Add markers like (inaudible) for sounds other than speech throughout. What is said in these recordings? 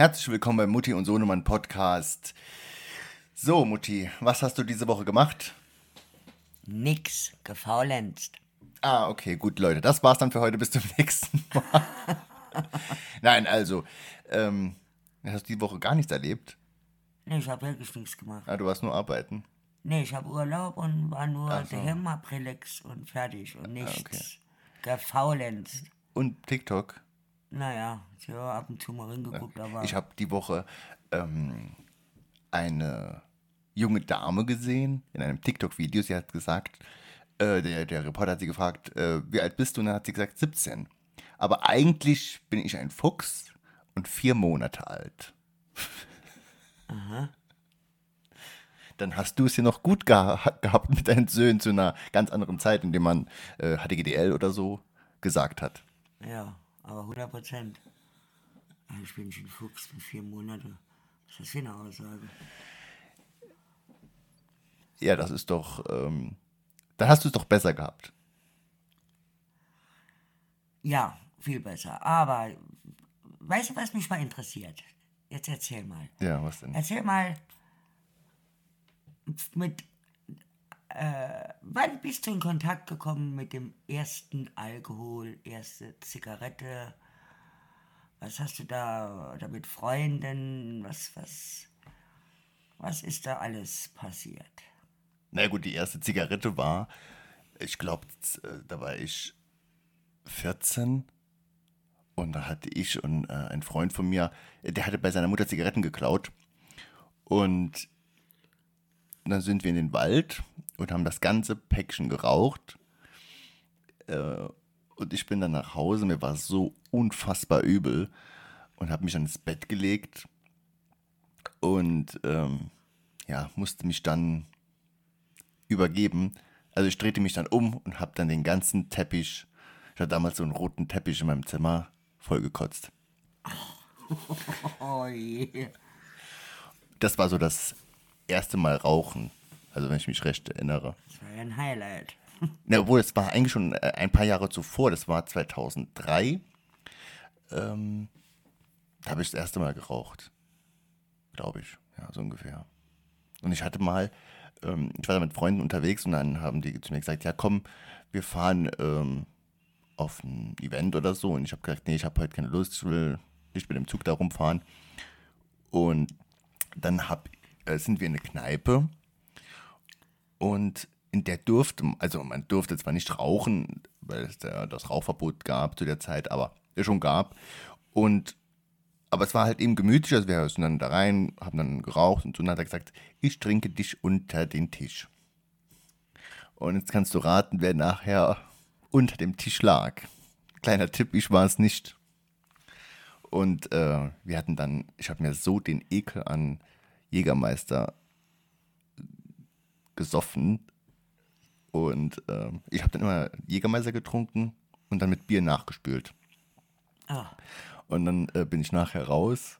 Herzlich willkommen beim Mutti und Sohnemann Podcast. So, Mutti, was hast du diese Woche gemacht? Nix, gefaulenzt. Ah, okay, gut, Leute. Das war's dann für heute. Bis zum (laughs) nächsten Mal. (laughs) Nein, also, ähm, hast du die Woche gar nichts erlebt? Nee, ich habe wirklich nichts gemacht. Ah, du warst nur arbeiten. Nee, ich habe Urlaub und war nur Ach so. daheim, hab relax und fertig und nichts. okay. Gefaulenzt. Und TikTok? Naja, ich habe ab und zu mal reingeguckt, aber Ich habe die Woche ähm, eine junge Dame gesehen in einem TikTok-Video. Sie hat gesagt, äh, der, der Reporter hat sie gefragt, äh, wie alt bist du? Und dann hat sie gesagt, 17. Aber eigentlich bin ich ein Fuchs und vier Monate alt. (laughs) Dann hast du es ja noch gut geha gehabt mit deinen Söhnen zu einer ganz anderen Zeit, in der man äh, HDGDL oder so gesagt hat. ja, aber 100 Prozent. Ich bin schon Fuchs für vier Monate. Was ist das für eine Aussage? Ja, das ist doch, ähm, dann hast du es doch besser gehabt. Ja, viel besser. Aber weißt du, was mich mal interessiert? Jetzt erzähl mal. Ja, was denn? Erzähl mal, mit, äh, wann bist du in Kontakt gekommen mit dem ersten Alkohol, erste Zigarette? Was hast du da, oder mit Freunden? Was, was, was ist da alles passiert? Na gut, die erste Zigarette war, ich glaube, da war ich 14 und da hatte ich und äh, ein Freund von mir, der hatte bei seiner Mutter Zigaretten geklaut und dann sind wir in den Wald und haben das ganze Päckchen geraucht äh, und ich bin dann nach Hause, mir war so unfassbar übel und habe mich dann ins Bett gelegt und ähm, ja, musste mich dann übergeben. Also ich drehte mich dann um und habe dann den ganzen Teppich, ich hatte damals so einen roten Teppich in meinem Zimmer, vollgekotzt. (laughs) Oh je. Das war so das erste Mal Rauchen, also wenn ich mich recht erinnere. Das war ja ein Highlight. (laughs) Na, obwohl, es war eigentlich schon äh, ein paar Jahre zuvor, das war 2003. Ähm, da habe ich das erste Mal geraucht. Glaube ich, ja, so ungefähr. Und ich hatte mal, ähm, ich war da mit Freunden unterwegs und dann haben die zu mir gesagt, ja komm, wir fahren ähm, auf ein Event oder so. Und ich habe gesagt, nee, ich habe heute keine Lust, ich will nicht mit dem Zug da rumfahren. Und dann hab, äh, sind wir in eine Kneipe und in der durfte, also man durfte zwar nicht rauchen, weil es da das Rauchverbot gab zu der Zeit, aber es schon gab. Und aber es war halt eben gemütlich, also wir sind dann da rein, haben dann geraucht und so, hat er gesagt, ich trinke dich unter den Tisch. Und jetzt kannst du raten, wer nachher unter dem Tisch lag. Kleiner Tipp, ich war es nicht. Und äh, wir hatten dann, ich habe mir so den Ekel an Jägermeister gesoffen. Und ähm, ich habe dann immer Jägermeister getrunken und dann mit Bier nachgespült. Ah, Und dann äh, bin ich nachher raus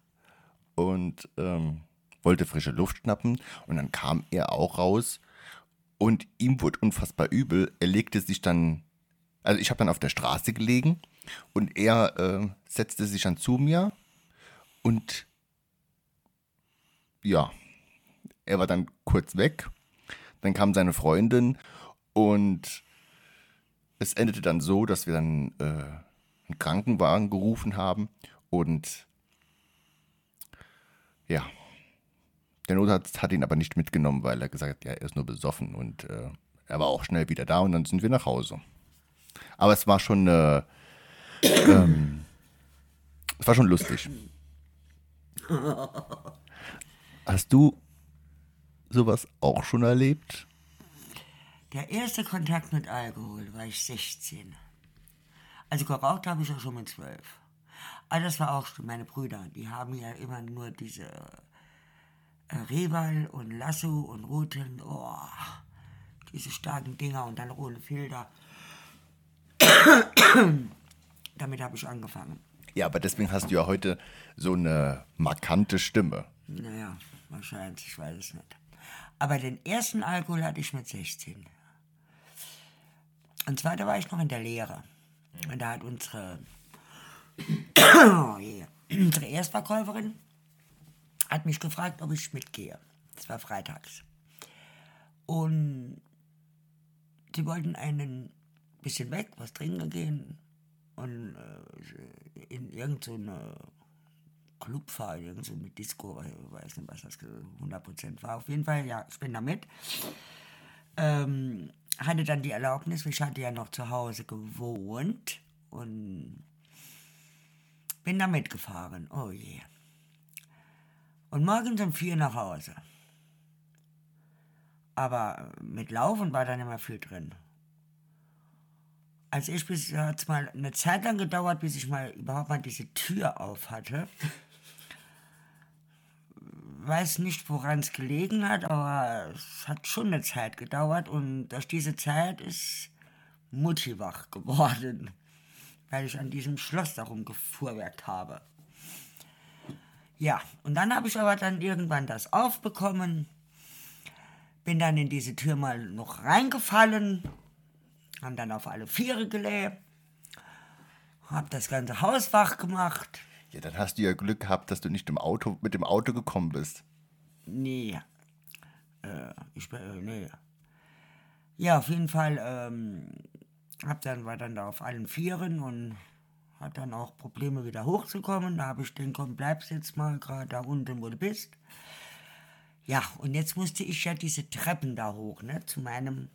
und ähm, wollte frische Luft schnappen. Und dann kam er auch raus und ihm wurde unfassbar übel. Er legte sich dann, also ich habe dann auf der Straße gelegen und er äh, setzte sich dann zu mir und ja, er war dann kurz weg. Dann kam seine Freundin und es endete dann so, dass wir dann äh, einen Krankenwagen gerufen haben und ja, der Notarzt hat ihn aber nicht mitgenommen, weil er gesagt hat, ja, er ist nur besoffen und äh, er war auch schnell wieder da und dann sind wir nach Hause. Aber es war schon, äh, ähm, es war schon lustig. (laughs) Hast du sowas auch schon erlebt? Der erste Kontakt mit Alkohol war ich 16. Also geraucht habe ich ja schon mit 12. Aber das war auch schon meine Brüder. Die haben ja immer nur diese äh, und Lasso und Roten. Oh, diese starken Dinger und dann ohne Filter. (coughs) Damit habe ich angefangen. Ja, aber deswegen hast du ja heute so eine markante Stimme. Naja, wahrscheinlich, ich weiß es nicht. Aber den ersten Alkohol hatte ich mit 16. Und zwar, da war ich noch in der Lehre. Und da hat unsere, (coughs) oh unsere Erstverkäuferin hat mich gefragt, ob ich mitgehe. Das war freitags. Und sie wollten einen bisschen weg, was trinken gehen und äh, in irgendeine Club fahren, irgendeine Disco, ich weiß nicht, was das 100% war. Auf jeden Fall, ja, ich bin da mit. Ähm, hatte dann die Erlaubnis, ich hatte ja noch zu Hause gewohnt und bin da mitgefahren. Oh je. Und morgens um vier nach Hause. Aber mit Laufen war dann immer viel drin. Als ich bis hat es mal eine Zeit lang gedauert, bis ich mal überhaupt mal diese Tür auf hatte. Weiß nicht, woran es gelegen hat, aber es hat schon eine Zeit gedauert und durch diese Zeit ist Mutti wach geworden, weil ich an diesem Schloss darum gefuhrwerkt habe. Ja, und dann habe ich aber dann irgendwann das aufbekommen, bin dann in diese Tür mal noch reingefallen, haben dann auf alle Viere gelebt, hab das ganze Haus wach gemacht. Ja, dann hast du ja Glück gehabt, dass du nicht Auto, mit dem Auto gekommen bist. Nee. Äh, ich bin, äh, nee. Ja, auf jeden Fall, ähm, hab dann, war dann da auf allen Vieren und hat dann auch Probleme wieder hochzukommen. Da habe ich den komm, bleibst jetzt mal gerade da unten, wo du bist. Ja, und jetzt musste ich ja diese Treppen da hoch, ne, zu meinem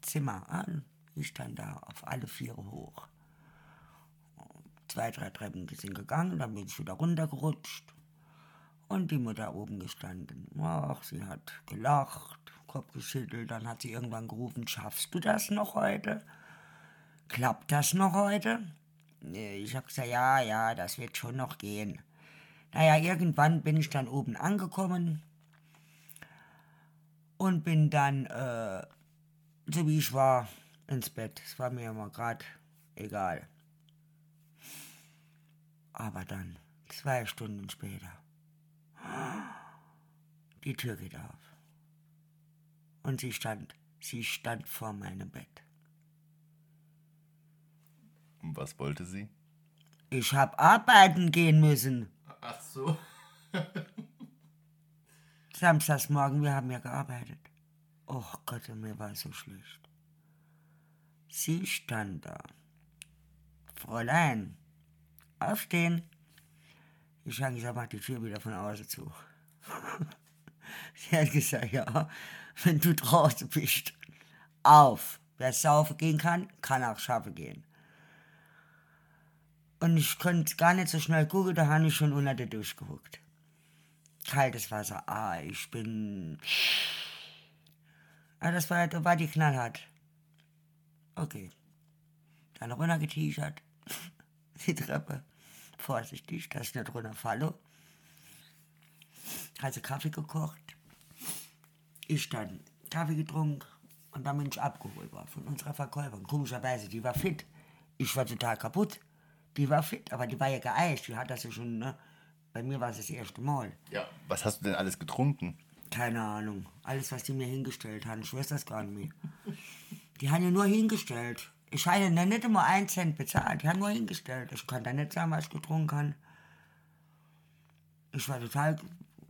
Zimmer an. Ich stand da auf alle Viere hoch. Zwei, drei Treppen sind gegangen, dann bin ich wieder runtergerutscht. Und die Mutter oben gestanden. Ach, sie hat gelacht, Kopf geschüttelt, dann hat sie irgendwann gerufen, schaffst du das noch heute? Klappt das noch heute? Ich hab gesagt, ja, ja, das wird schon noch gehen. Naja, irgendwann bin ich dann oben angekommen und bin dann, äh, so wie ich war, ins Bett. Es war mir immer gerade egal. Aber dann, zwei Stunden später, die Tür geht auf. Und sie stand, sie stand vor meinem Bett. Und was wollte sie? Ich hab arbeiten gehen müssen. Ach so. (laughs) Samstagsmorgen, wir haben ja gearbeitet. Oh Gott, mir war so schlecht. Sie stand da. Fräulein, aufstehen. Ich habe gesagt, mach die Tür wieder von außen zu. (laughs) Sie hat gesagt, ja, wenn du draußen bist, auf. Wer saufen gehen kann, kann auch schaffen gehen. Und ich konnte gar nicht so schnell gucken, da habe ich schon unter der Dusche gehuckt. Kaltes Wasser, ah, ich bin... Ah, das war, war die knallhart. Okay. Dann runter geteasert. (laughs) Die Treppe. Vorsichtig, dass ich nicht runterfalle. Also Kaffee gekocht. Ich dann Kaffee getrunken und dann bin ich abgeholt worden von unserer Verkäuferin. Komischerweise, die war fit. Ich war total kaputt. Die war fit, aber die war ja geeicht. Die hat das ja schon, ne? Bei mir war es das erste Mal. Ja. Was hast du denn alles getrunken? Keine Ahnung. Alles, was die mir hingestellt haben, ich weiß das gar nicht mehr. Die haben ja nur hingestellt. Ich habe ja nicht immer einen Cent bezahlt. Die haben nur hingestellt. Ich kann da nicht sagen, was ich getrunken habe. Ich war total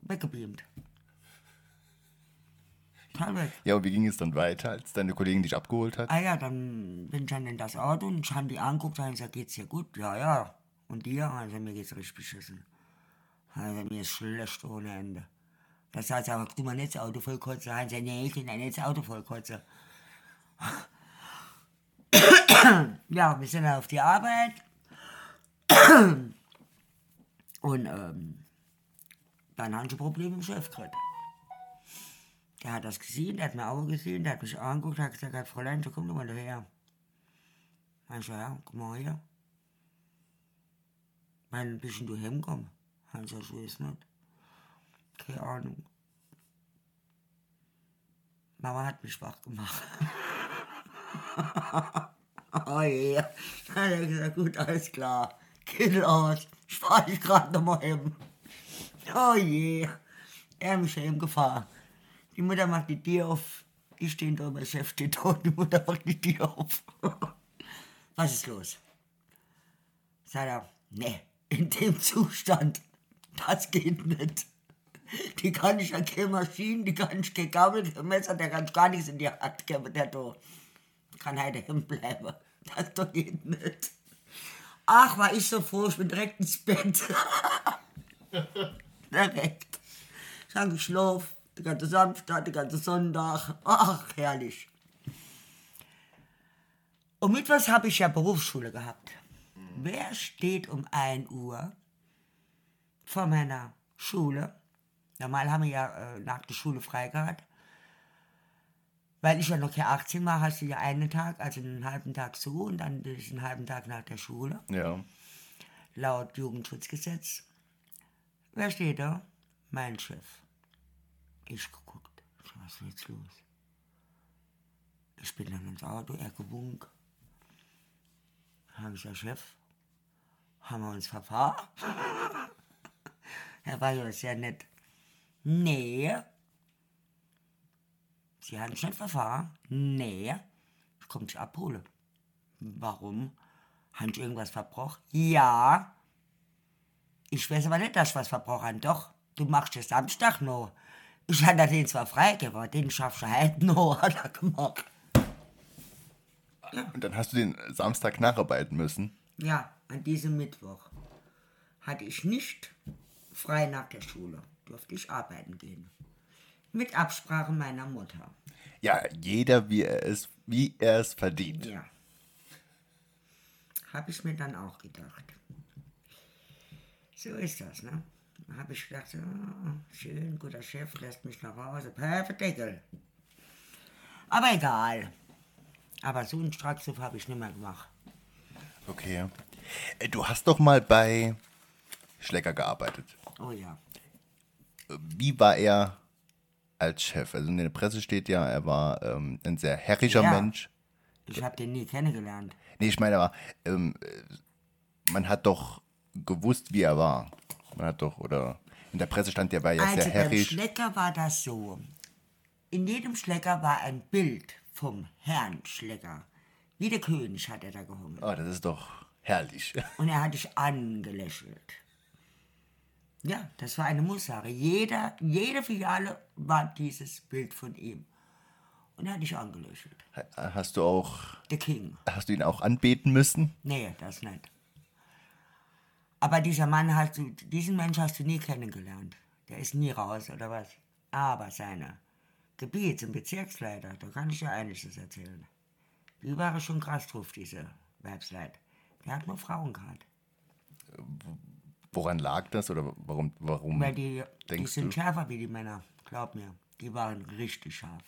weggebeamt. Total weg. Ja, und wie ging es dann weiter, als deine Kollegin dich abgeholt hat? Ah ja, dann bin ich dann in das Auto und ich habe die angeguckt und gesagt, geht's dir gut? Ja, ja. Und dir? Also mir geht's richtig beschissen. Also mir ist schlecht ohne Ende. Das heißt aber, du mal nicht das Auto voll kotzen. Dann sagt, nee, ich bin nicht das Auto voll kotzen. (coughs) ja, wir sind auf die Arbeit. (coughs) Und ähm, dann haben sie Probleme dem Chef gekriegt. Der hat das gesehen, der hat mir auch gesehen, der hat mich angeguckt, hat gesagt, Fräulein, so komm doch mal daher. Ich so, ja, komm mal her. Ein bisschen du hinkommen. Ich so, so ist nicht. Keine Ahnung. Mama hat mich wach gemacht. (laughs) (laughs) oh je. Dann hat er gesagt, gut, alles klar. Kittel aus. Ich fahr dich gerade nochmal hin. Oh je. Er hat mich ja eben gefahren. Die Mutter macht die Tür auf. Ich stehe da, mein Chef steht da und die Mutter macht die Tür auf. (laughs) Was ist los? Sagt er, nee, in dem Zustand, das geht nicht. Die kann ich ja keine Maschinen, die kann ich kein Gabel, kein Messer, der kann ich gar nichts in die Hand geben, der da. Kann heute hinbleiben. Das doch geht nicht. Ach, war ich so froh, ich bin direkt ins Bett. (laughs) direkt. Ich habe geschlafen, die ganze Samstag, die ganze Sonntag. Ach, herrlich. Und mittwochs habe ich ja Berufsschule gehabt. Wer steht um 1 Uhr vor meiner Schule? Normal haben wir ja äh, nach der Schule frei gehabt. Weil ich ja noch kein 18 war, hast du ja einen Tag, also einen halben Tag zu und dann einen halben Tag nach der Schule. Ja. Laut Jugendschutzgesetz. Wer steht da? Mein Chef. Ich geguckt. Was ist jetzt los? Ich bin dann ins Auto, er gewunken. Habe ich gesagt, Chef, haben wir uns verfahren? (laughs) er war ja sehr nett. Nee. Sie haben sich nicht verfahren? Nee. Ich komme dich abholen. Warum? Haben Sie irgendwas verbrochen? Ja. Ich weiß aber nicht, dass ich was verbrochen habe. Doch, du machst es Samstag noch. Ich hatte den zwar freigegeben, den schaffst du halt (laughs) noch, hat er gemacht. Und dann hast du den Samstag nacharbeiten müssen. Ja, an diesem Mittwoch hatte ich nicht frei nach der Schule. Durfte ich arbeiten gehen. Mit Absprache meiner Mutter. Ja, jeder wie er es, wie er es verdient. Ja. Habe ich mir dann auch gedacht. So ist das, ne? Habe ich gedacht, oh, schön, guter Chef, lässt mich nach Hause. Perfekt, Deckel. Aber egal. Aber so einen Strackzug habe ich nicht mehr gemacht. Okay. Äh, Du hast doch mal bei Schlecker gearbeitet. Oh ja. Wie war er als Chef? Also in der Presse steht ja, er war ähm, ein sehr herrischer Ja. Mensch. Ich habe den nie kennengelernt. Nee, ich meine aber, ähm, äh, man hat doch gewusst, wie er war. Man hat doch, oder in der Presse stand, der war ja Also sehr beim herrisch. Schlecker war das so. In jedem Schlecker war ein Bild vom Herrn Schlecker. Wie der König hat er da gehungen. Oh, das ist doch herrlich. Und er hat dich angelächelt. Ja, das war eine Musssache. Jeder, jede Filiale war dieses Bild von ihm. Und er hat dich angelächelt. Hast du auch, Der King. hast du ihn auch anbeten müssen? Nee, das nicht. Aber dieser Mann hast du, diesen Mensch hast du nie kennengelernt. Der ist nie raus, oder was? Aber seine Gebiets- und Bezirksleiter, da kann ich ja einiges erzählen. Die waren schon krass drauf, diese Weibsleit. Der hat nur Frauen gehabt. Woran lag das oder warum, warum Weil die, die sind du? schärfer wie die Männer, glaub mir. Die waren richtig scharf,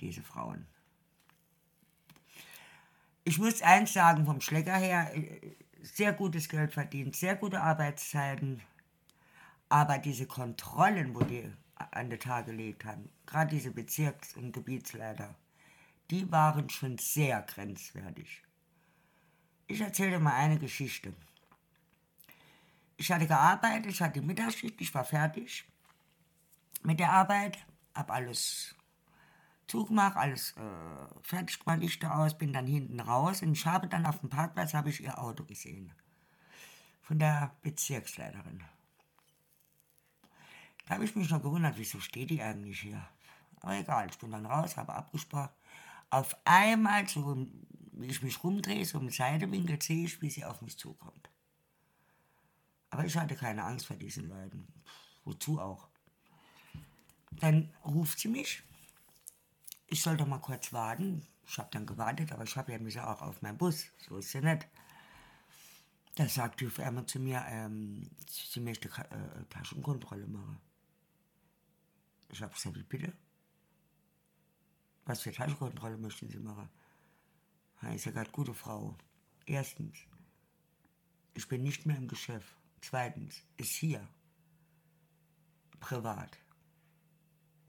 diese Frauen. Ich muss eins sagen, vom Schlecker her, äh, sehr gutes Geld verdient, sehr gute Arbeitszeiten. Aber diese Kontrollen, wo die an den Tag gelegt haben, gerade diese Bezirks- und Gebietsleiter, die waren schon sehr grenzwertig. Ich erzähle dir mal eine Geschichte. Ich hatte gearbeitet, ich hatte Mittagsschicht, ich war fertig mit der Arbeit, hab alles zugemacht, alles äh, fertig gemacht, Lichter aus, bin dann hinten raus und ich habe dann auf dem Parkplatz habe ich ihr Auto gesehen. Von der Bezirksleiterin. Da habe ich mich noch gewundert, wieso steht die eigentlich hier? Aber egal, ich bin dann raus, habe abgesprochen. Auf einmal, so wie ich mich rumdrehe, so im Seitewinkel, sehe ich, wie sie auf mich zukommt. Aber ich hatte keine Angst vor diesen Leuten. Wozu auch? Dann ruft sie mich. Ich sollte mal kurz warten. Ich habe dann gewartet, aber ich habe ja mich auch auf meinen Bus. So ist ja nicht. Da sagt die Firma zu mir, ähm, sie möchte Ka- äh, Taschenkontrolle machen. Ich habe gesagt, wie bitte? Was für Taschenkontrolle möchten Sie machen? Ich sage, gute Frau. Erstens, ich bin nicht mehr im Geschäft. Zweitens, ist hier privat.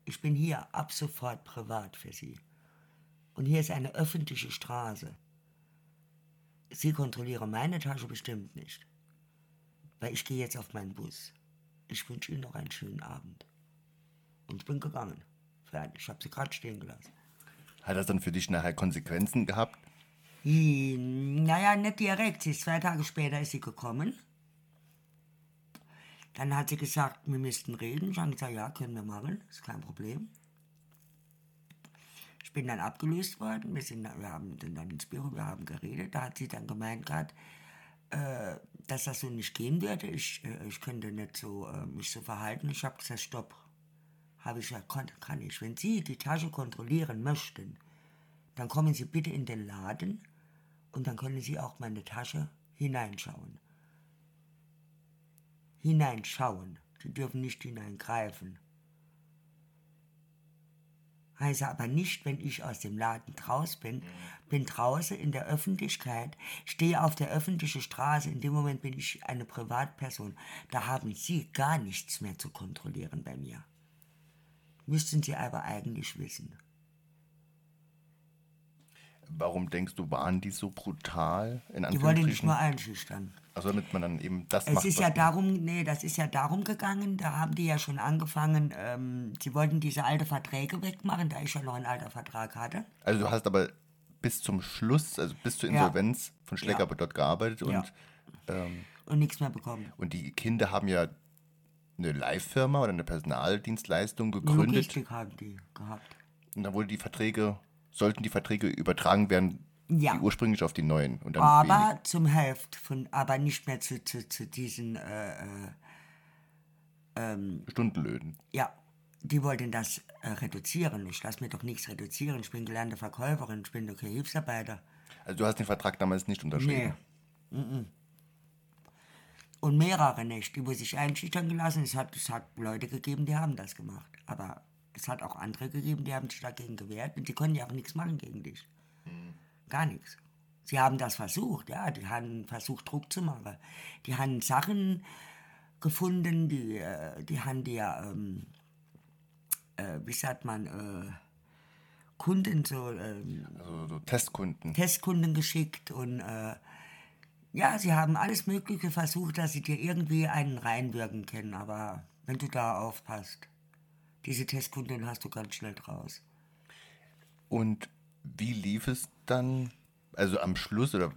Ich bin hier ab sofort privat für Sie. Und hier ist eine öffentliche Straße. Sie kontrollieren meine Tasche bestimmt nicht. Weil ich gehe jetzt auf meinen Bus. Ich wünsche Ihnen noch einen schönen Abend. Und ich bin gegangen. Fertig. Ich habe sie gerade stehen gelassen. Hat das dann für dich nachher Konsequenzen gehabt? Hm, Naja, nicht direkt. Sie ist zwei Tage später ist sie gekommen. Dann hat sie gesagt, wir müssten reden. Ich habe gesagt, ja, können wir machen, ist kein Problem. Ich bin dann abgelöst worden. Wir, sind, wir haben dann ins Büro, wir haben geredet. Da hat sie dann gemeint gehabt, äh, dass das so nicht gehen würde. Ich, äh, ich könnte nicht so äh, mich so verhalten. Ich habe gesagt, stopp. Habe ich gesagt, kann ich. Wenn Sie die Tasche kontrollieren möchten, dann kommen Sie bitte in den Laden und dann können Sie auch meine Tasche hineinschauen. Hineinschauen. Sie dürfen nicht hineingreifen. Heiße aber nicht, wenn ich aus dem Laden draus bin, bin draußen in der Öffentlichkeit, stehe auf der öffentlichen Straße, in dem Moment bin ich eine Privatperson. Da haben Sie gar nichts mehr zu kontrollieren bei mir. Müssten Sie aber eigentlich wissen. Warum denkst du, waren die so brutal? In Die wollte nicht nur einschüchtern. Also damit man dann eben das Es macht, ist ja darum, nee, das ist ja darum gegangen, da haben die ja schon angefangen, ähm, sie wollten diese alte Verträge wegmachen, da ich ja noch einen alten Vertrag hatte. Also du hast aber bis zum Schluss, also bis zur Ja. Insolvenz von Schlecker Ja. dort gearbeitet und, Ja. ähm, Und nichts mehr bekommen. und die Kinder haben ja eine Live-Firma oder eine Personaldienstleistung gegründet Logistik haben die gehabt. und dann wurde die Verträge, sollten die Verträge übertragen werden, Ja. die ursprünglich auf die neuen und dann Aber zum Hälfte von, aber nicht mehr zu, zu, zu diesen, äh, äh, wenig Stundenlöhnen. ja, die wollten das äh, reduzieren. Ich lasse mir doch nichts reduzieren. Ich bin gelernte Verkäuferin, ich bin doch kein Hilfsarbeiter. Also du hast den Vertrag damals nicht unterschrieben. Nee. Mhm. Und mehrere nicht, die wo sich einschüchtern gelassen. Es hat, es hat Leute gegeben, die haben das gemacht. Aber es hat auch andere gegeben, die haben sich dagegen gewehrt. Und die konnten ja auch nichts machen gegen dich. Gar nichts. Sie haben das versucht, ja. Die haben versucht, Druck zu machen. Die haben Sachen gefunden, die, äh, die haben dir, ähm, äh, wie sagt man, äh, Kunden so ähm, Also so Testkunden. Testkunden geschickt und äh, ja, sie haben alles Mögliche versucht, dass sie dir irgendwie einen reinwirken können, aber wenn du da aufpasst, diese Testkunden hast du ganz schnell draus. Und wie lief es dann, also am Schluss oder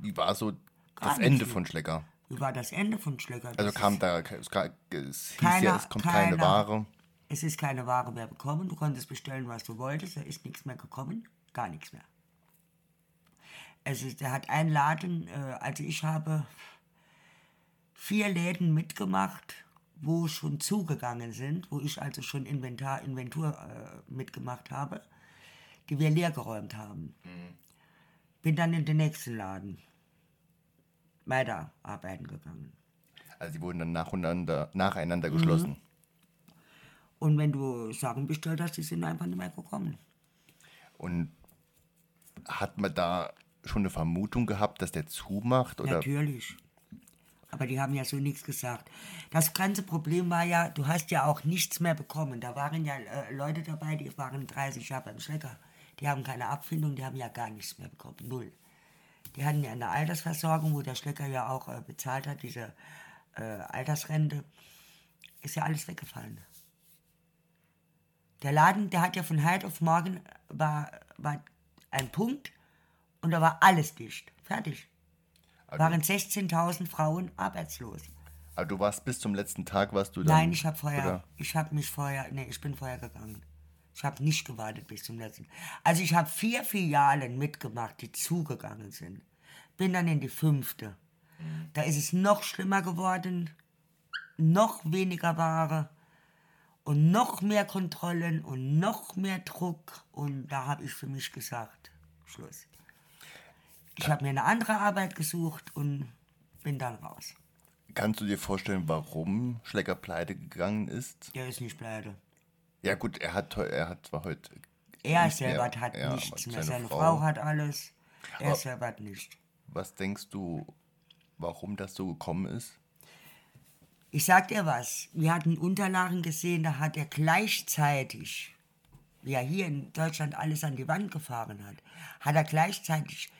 wie war so Gar das Ende von Schlecker? Wie war das Ende von Schlecker? Also kam da, es, es hieß Keiner- ja, es kommt keine keiner. Ware. Es ist keine Ware mehr bekommen. Du konntest bestellen, was du wolltest. Da ist nichts mehr gekommen. Gar nichts mehr. Es ist, er hat einen Laden, äh, also ich habe vier Läden mitgemacht, wo schon zugegangen sind, wo ich also schon Inventar, Inventur äh, mitgemacht habe, die wir leergeräumt haben. Bin dann in den nächsten Laden weiterarbeiten gegangen. Also die wurden dann nacheinander, nacheinander Mhm. geschlossen. Und wenn du Sachen bestellt hast, die sind einfach nicht mehr gekommen. Und hat man da schon eine Vermutung gehabt, dass der zumacht? Oder Natürlich. Aber die haben ja so nichts gesagt. Das ganze Problem war ja, du hast ja auch nichts mehr bekommen. Da waren ja äh, Leute dabei, die waren 30 Jahre beim Schlecker. Die haben keine Abfindung, die haben ja gar nichts mehr bekommen. Null. Die hatten ja eine Altersversorgung, wo der Schlecker ja auch äh, bezahlt hat, diese äh, Altersrente. Ist ja alles weggefallen. Der Laden, der hat ja von heute auf morgen, war, war ein Punkt und da war alles dicht. Fertig. Waren 16.000 Frauen arbeitslos. aber du warst bis zum letzten Tag, warst du dann? Nein, ich habe vorher, Oder? ich habe mich vorher, nee, ich bin vorher gegangen. Ich habe nicht gewartet bis zum letzten. Also ich habe vier Filialen mitgemacht, die zugegangen sind. Bin dann in die fünfte. Da ist es noch schlimmer geworden, noch weniger Ware und noch mehr Kontrollen und noch mehr Druck. Und da habe ich für mich gesagt, Schluss. Ich habe mir eine andere Arbeit gesucht und bin dann raus. Kannst du dir vorstellen, warum Schlecker pleite gegangen ist? Der ist nicht pleite. Ja gut, er hat, er hat zwar heute... Er selber mehr- hat ja, aber nichts mehr. Seine Frau, hat alles. Er selber hat nicht. Was denkst du, warum das so gekommen ist? Ich sag dir was. Wir hatten Unterlagen gesehen, da hat er gleichzeitig, wie er hier in Deutschland alles an die Wand gefahren hat, hat er gleichzeitig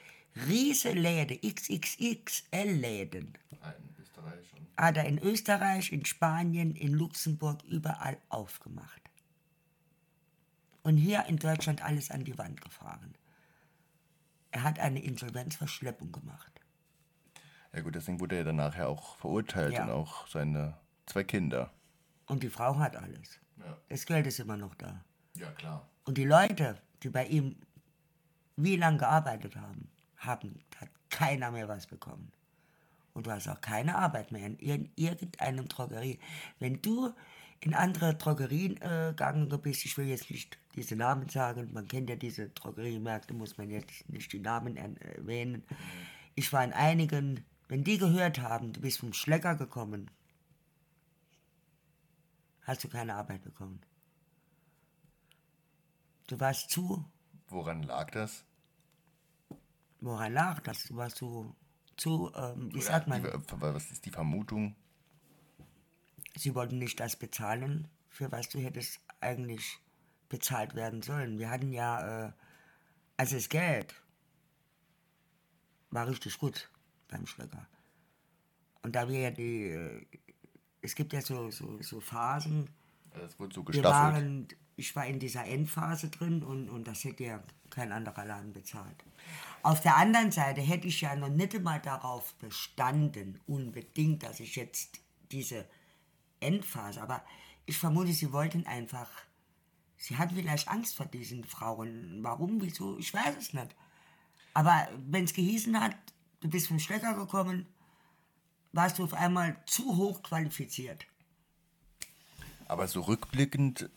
riese Läden, XXXL-Läden, In Österreich schon. hat er in Österreich, in Spanien, in Luxemburg überall aufgemacht. Und hier in Deutschland alles an die Wand gefahren. Er hat eine Insolvenzverschleppung gemacht. Ja gut, deswegen wurde er dann nachher auch verurteilt Ja. und auch seine zwei Kinder. Und die Frau hat alles. Ja, Das Geld ist immer noch da. ja klar. Und die Leute, die bei ihm wie lange gearbeitet haben, haben, hat keiner mehr was bekommen. Und du hast auch keine Arbeit mehr in ir- irgendeinem Drogerie. Wenn du in andere Drogerien äh, gegangen bist, ich will jetzt nicht diese Namen sagen, man kennt ja diese Drogeriemärkte, muss man jetzt nicht die Namen er- erwähnen. Ich war in einigen, wenn die gehört haben, du bist vom Schlecker gekommen, hast du keine Arbeit bekommen. Du warst zu Woran lag das? Woran lag das? Warst so zu, ähm, wie sagt man, was ist die Vermutung? sie wollten nicht das bezahlen, für was du hättest eigentlich bezahlt werden sollen. Wir hatten ja, äh, also das Geld war richtig gut beim Schlecker. Und da wir ja die, äh, es gibt ja so, so, so Phasen, Das wurde so wir gestaffelt. waren, ich war in dieser Endphase drin und, und das hätte ja kein anderer Laden bezahlt. Auf der anderen Seite hätte ich ja noch nicht einmal darauf bestanden, unbedingt, dass ich jetzt diese Endphase, aber ich vermute, sie wollten einfach, sie hatten vielleicht Angst vor diesen Frauen. Warum, wieso, ich weiß es nicht. Aber wenn es gehießen hat, du bist vom Stecker gekommen, warst du auf einmal zu hoch qualifiziert. Aber so rückblickend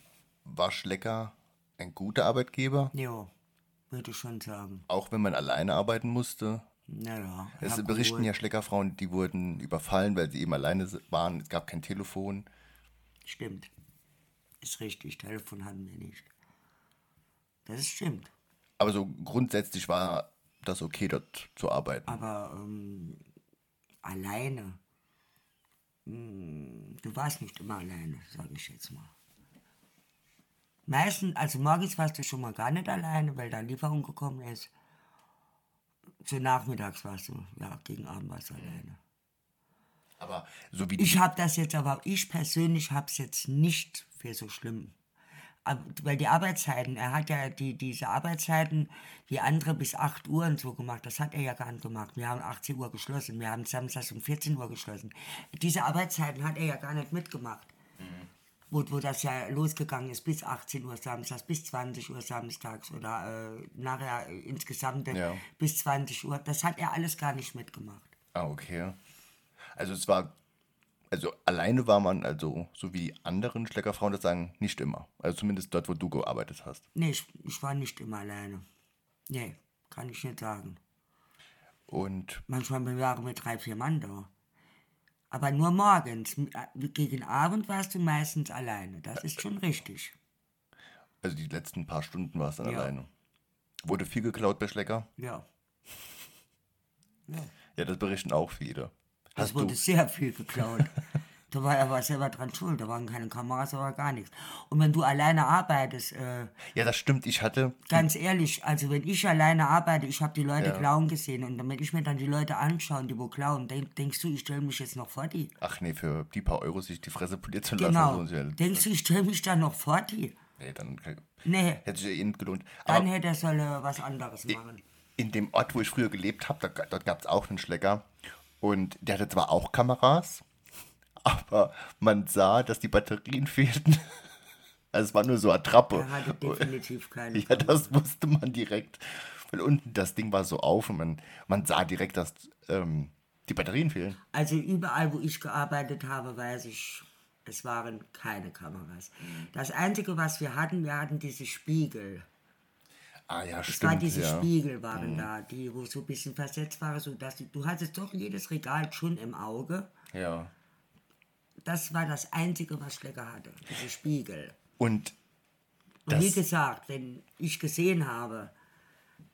war Schlecker ein guter Arbeitgeber, Jo, würde ich schon sagen. auch wenn man alleine arbeiten musste. Naja. Es berichten ja Schleckerfrauen, die wurden überfallen, weil sie eben alleine waren. Es gab kein Telefon. Stimmt. Ist richtig, Telefon hatten wir nicht. Das stimmt. Aber so grundsätzlich war das okay, dort zu arbeiten. Aber ähm, alleine. Hm, du warst nicht immer alleine, sage ich jetzt mal. Meistens, also morgens warst du schon mal gar nicht alleine, weil da Lieferung gekommen ist. So nachmittags warst du, ja, gegen Abend warst du alleine. Aber so wie Ich habe das jetzt aber, ich persönlich habe es jetzt nicht für so schlimm. Aber, weil die Arbeitszeiten, er hat ja die, diese Arbeitszeiten wie andere bis 8 Uhr und so gemacht. Das hat er ja gar nicht gemacht. Wir haben 18 Uhr geschlossen, wir haben samstags um 14 Uhr geschlossen. Diese Arbeitszeiten hat er ja gar nicht mitgemacht. Wo, wo das ja losgegangen ist, bis 18 Uhr samstags, bis 20 Uhr samstags oder äh, nachher äh, insgesamt Ja. bis 20 Uhr. Das hat er alles gar nicht mitgemacht. ah, okay. Also es war, also alleine war man, also so wie die anderen Schleckerfrauen das sagen, nicht immer. Also zumindest dort, wo du gearbeitet hast. Nee, ich, ich war nicht immer alleine. Nee, kann ich nicht sagen. Und Manchmal waren wir drei, vier Mann da. Aber nur morgens. Äh, Gegen Abend warst du meistens alleine. Das ist schon richtig. also die letzten paar Stunden war es dann Ja. alleine. Wurde viel geklaut bei Schlecker? Ja. Ja, das berichten auch viele. Es Hast wurde du, sehr viel geklaut. (laughs) da war er aber selber dran schuld. Da waren keine Kameras, da war gar nichts. Und wenn du alleine arbeitest, äh, ja, das stimmt. Ich hatte, ganz ehrlich, also wenn ich alleine arbeite, ich habe die Leute Ja. klauen gesehen. Und wenn ich mir dann die Leute anschaue, die wo klauen, denk, denkst du, ich stelle mich jetzt noch vor die? ach nee, für die paar Euro sich die Fresse poliert zu lassen. Genau. so, ja, Denkst du, ich stelle mich da noch vor die? nee, dann Nee, hätte sich ja eh nicht gelohnt. dann Aber hätte er soll er was anderes machen. in dem Ort, wo ich früher gelebt habe, dort gab es auch einen Schlecker. Und der hatte zwar auch Kameras, aber man sah, dass die Batterien (laughs) fehlten. Also es war nur so Attrappe. Er hatte definitiv keine. Ja, das wusste man direkt. Weil unten das Ding war so auf und man, man sah direkt, dass ähm, die Batterien fehlen. Also überall, wo ich gearbeitet habe, weiß ich, es waren keine Kameras. Das Einzige, was wir hatten, wir hatten diese Spiegel. Ah ja, Es stimmt. war diese ja. Spiegel waren da, die wo so ein bisschen versetzt waren, so dass die, du hattest doch jedes Regal schon im Auge. ja. Das war das Einzige, was Schlecker hatte, diese Spiegel. Und Und wie gesagt, wenn ich gesehen habe,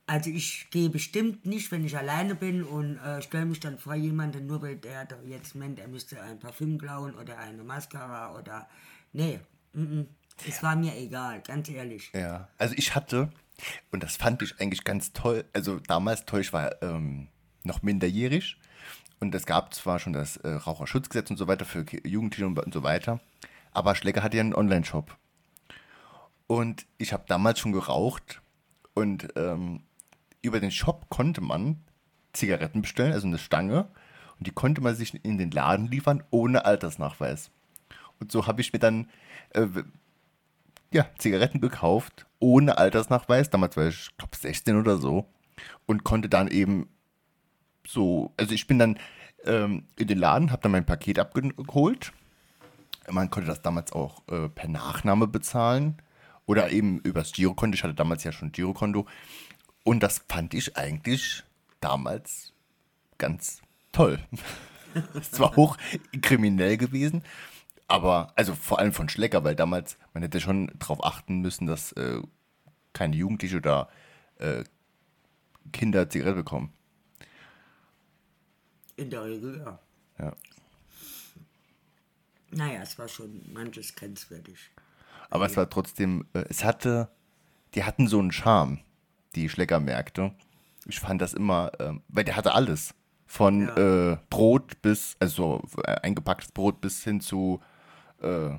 also ich gehe bestimmt nicht, wenn ich alleine bin und äh, stelle mich dann vor jemanden, nur weil der jetzt meint, er müsste ein Parfüm klauen oder eine Mascara oder. Nee, mm -mm. es war mir egal, ganz ehrlich. Ja, also ich hatte, und das fand ich eigentlich ganz toll, also damals toll, ich war ähm, noch minderjährig und es gab zwar schon das äh, Raucherschutzgesetz und so weiter für Jugendliche und, und so weiter, aber Schlecker hatte ja einen Online-Shop. Und ich habe damals schon geraucht und ähm, über den Shop konnte man Zigaretten bestellen, also eine Stange. Und die konnte man sich in den Laden liefern ohne Altersnachweis. Und so habe ich mir dann äh, ja, Zigaretten gekauft ohne Altersnachweis. Damals war ich, glaube 16 oder so. Und konnte dann eben so, also ich bin dann ähm, in den Laden, habe dann mein Paket abgeholt. Man konnte das damals auch äh, per Nachname bezahlen oder eben übers Girokonto. Ich hatte damals ja schon Girokonto. Und das fand ich eigentlich damals ganz toll. (laughs) Es war hoch kriminell gewesen, aber also vor allem von Schlecker, weil damals man hätte schon darauf achten müssen, dass äh, keine Jugendliche oder äh, Kinder Zigarette bekommen. In der Regel, ja. Ja. Naja, es war schon manches grenzwertig. Aber es war trotzdem, äh, es hatte, die hatten so einen Charme, die Schleckermärkte. Ich fand das immer, ähm, weil der hatte alles. Von äh, Brot bis, also äh, eingepacktes Brot bis hin zu äh,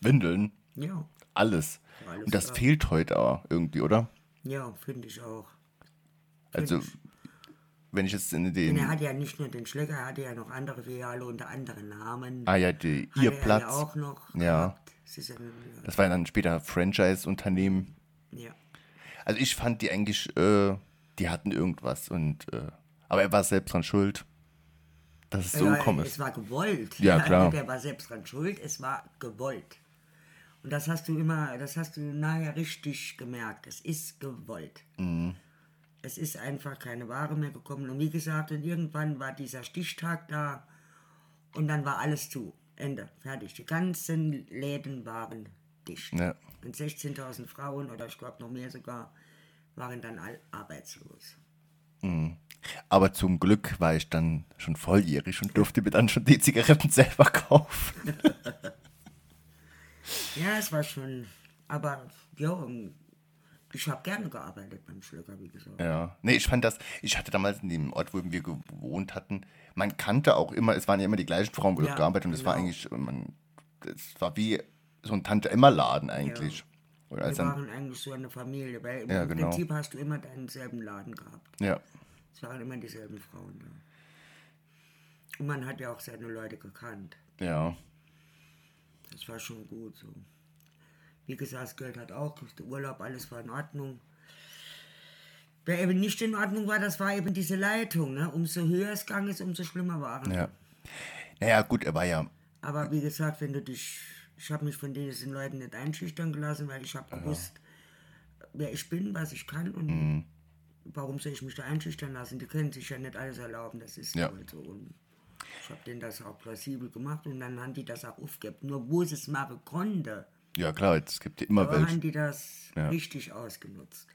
Windeln. Ja, Alles. Alles Und das da. fehlt heute auch irgendwie, oder? ja, finde ich auch. Also, Find wenn ich jetzt in den. er hat ja nicht nur den Schlecker, er hatte ja noch andere Filiale unter anderen Namen. Ah ja, die, Hatte ihr er Platz. Ja auch noch. Ja. Es Das war ja dann später Franchise-Unternehmen. ja. Also ich fand die eigentlich, äh, die hatten irgendwas und äh, aber er war selbst dran schuld, dass es so ja, gekommen Es ist. war gewollt. Ja, (laughs) klar. Der war selbst dran schuld, es war gewollt. Und das hast du immer, das hast du nachher richtig gemerkt. Es ist gewollt. Mhm. Es ist einfach keine Ware mehr gekommen. Und wie gesagt, und irgendwann war dieser Stichtag da und dann war alles zu. Ende. Fertig. Die ganzen Läden waren dicht. Ja. Und 16.000 Frauen oder ich glaube noch mehr sogar waren dann all arbeitslos. Aber zum Glück war ich dann schon volljährig und durfte mir dann schon die Zigaretten selber kaufen. (laughs) Ja, es war schon, aber ja, ich habe gerne gearbeitet beim Schlöcker, wie gesagt. Ja. Nee, ich fand das, ich hatte damals in dem Ort, wo wir gewohnt hatten, man kannte auch immer, es waren ja immer die gleichen Frauen, wo Ja, gearbeitet und es war genau. eigentlich, man, es war wie so ein Tante-Emma-Laden eigentlich. Oder als Wir waren eigentlich so eine Familie, weil im Ja, genau. Prinzip hast du immer deinen selben Laden gehabt. ja. Es waren immer dieselben Frauen da. Und man hat ja auch seine Leute gekannt. Ja. Das war schon gut so. Wie gesagt, das Geld hat auch, der Urlaub, alles war in Ordnung. Wer eben nicht in Ordnung war, das war eben diese Leitung. Ne? Umso höher es gegangen ist, umso schlimmer war es. Ja. Naja, gut, er war ja, Aber wie gesagt, wenn du dich, ich habe mich von diesen Leuten nicht einschüchtern gelassen, weil ich habe gewusst, wer ich bin, was ich kann und Mhm. warum soll ich mich da einschüchtern lassen? Die können sich ja nicht alles erlauben, das ist Ja. halt so. Und ich habe denen das auch plausibel gemacht und dann haben die das auch aufgegeben. Nur wo sie es machen konnte, ja klar, es gibt ja immer aber welche. haben die das Ja. richtig ausgenutzt.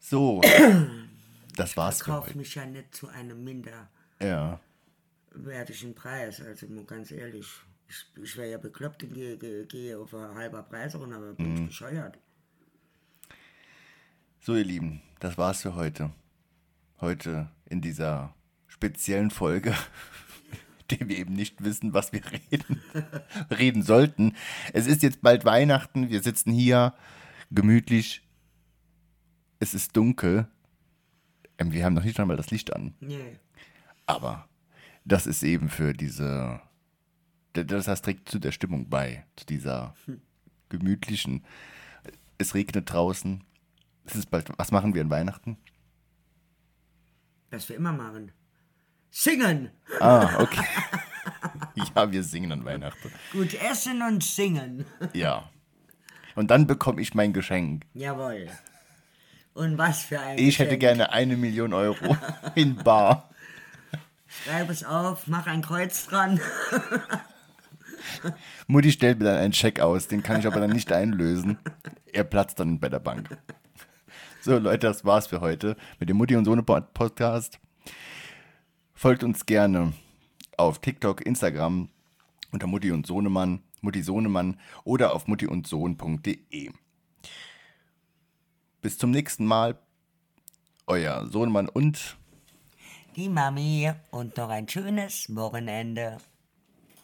So, das war's für Kauf heute. mich ja nicht zu einem minderwertigen Ja, Preis, also mal ganz ehrlich. Ich, ich wäre ja bekloppt und gehe, gehe, gehe auf ein halber Preis runter, aber bin Mhm. ich bescheuert. so ihr Lieben, das war's für heute. Heute in dieser speziellen Folge, der wir eben nicht wissen, was wir reden, (laughs) reden sollten. Es ist jetzt bald Weihnachten, wir sitzen hier gemütlich. Es ist dunkel. Ähm, Wir haben noch nicht einmal das Licht an. Nee. Aber das ist eben für diese, das das trägt zu der Stimmung bei, zu dieser gemütlichen. Es regnet draußen. Es ist bald, was machen wir an Weihnachten? Was wir immer machen. Singen! Ah, (laughs) okay. ja, wir singen an Weihnachten. Gut essen und singen. Ja. Und dann bekomme ich mein Geschenk. Jawohl. Und was für ein Ich hätte Geschenk. gerne eine Million Euro (laughs) in Bar. Schreib es auf, mach ein Kreuz dran. (laughs) Mutti stellt mir dann einen Scheck aus, den kann ich aber dann nicht einlösen. Er platzt dann bei der Bank. So, Leute, das war's für heute mit dem Mutti und Sohne Pod- Podcast. Folgt uns gerne auf TikTok, Instagram unter Mutti und Sohnemann, Mutti Sohnemann oder auf muttiundsohn.de. Bis zum nächsten Mal. Euer Sohnemann und Die Mami und noch ein schönes Wochenende.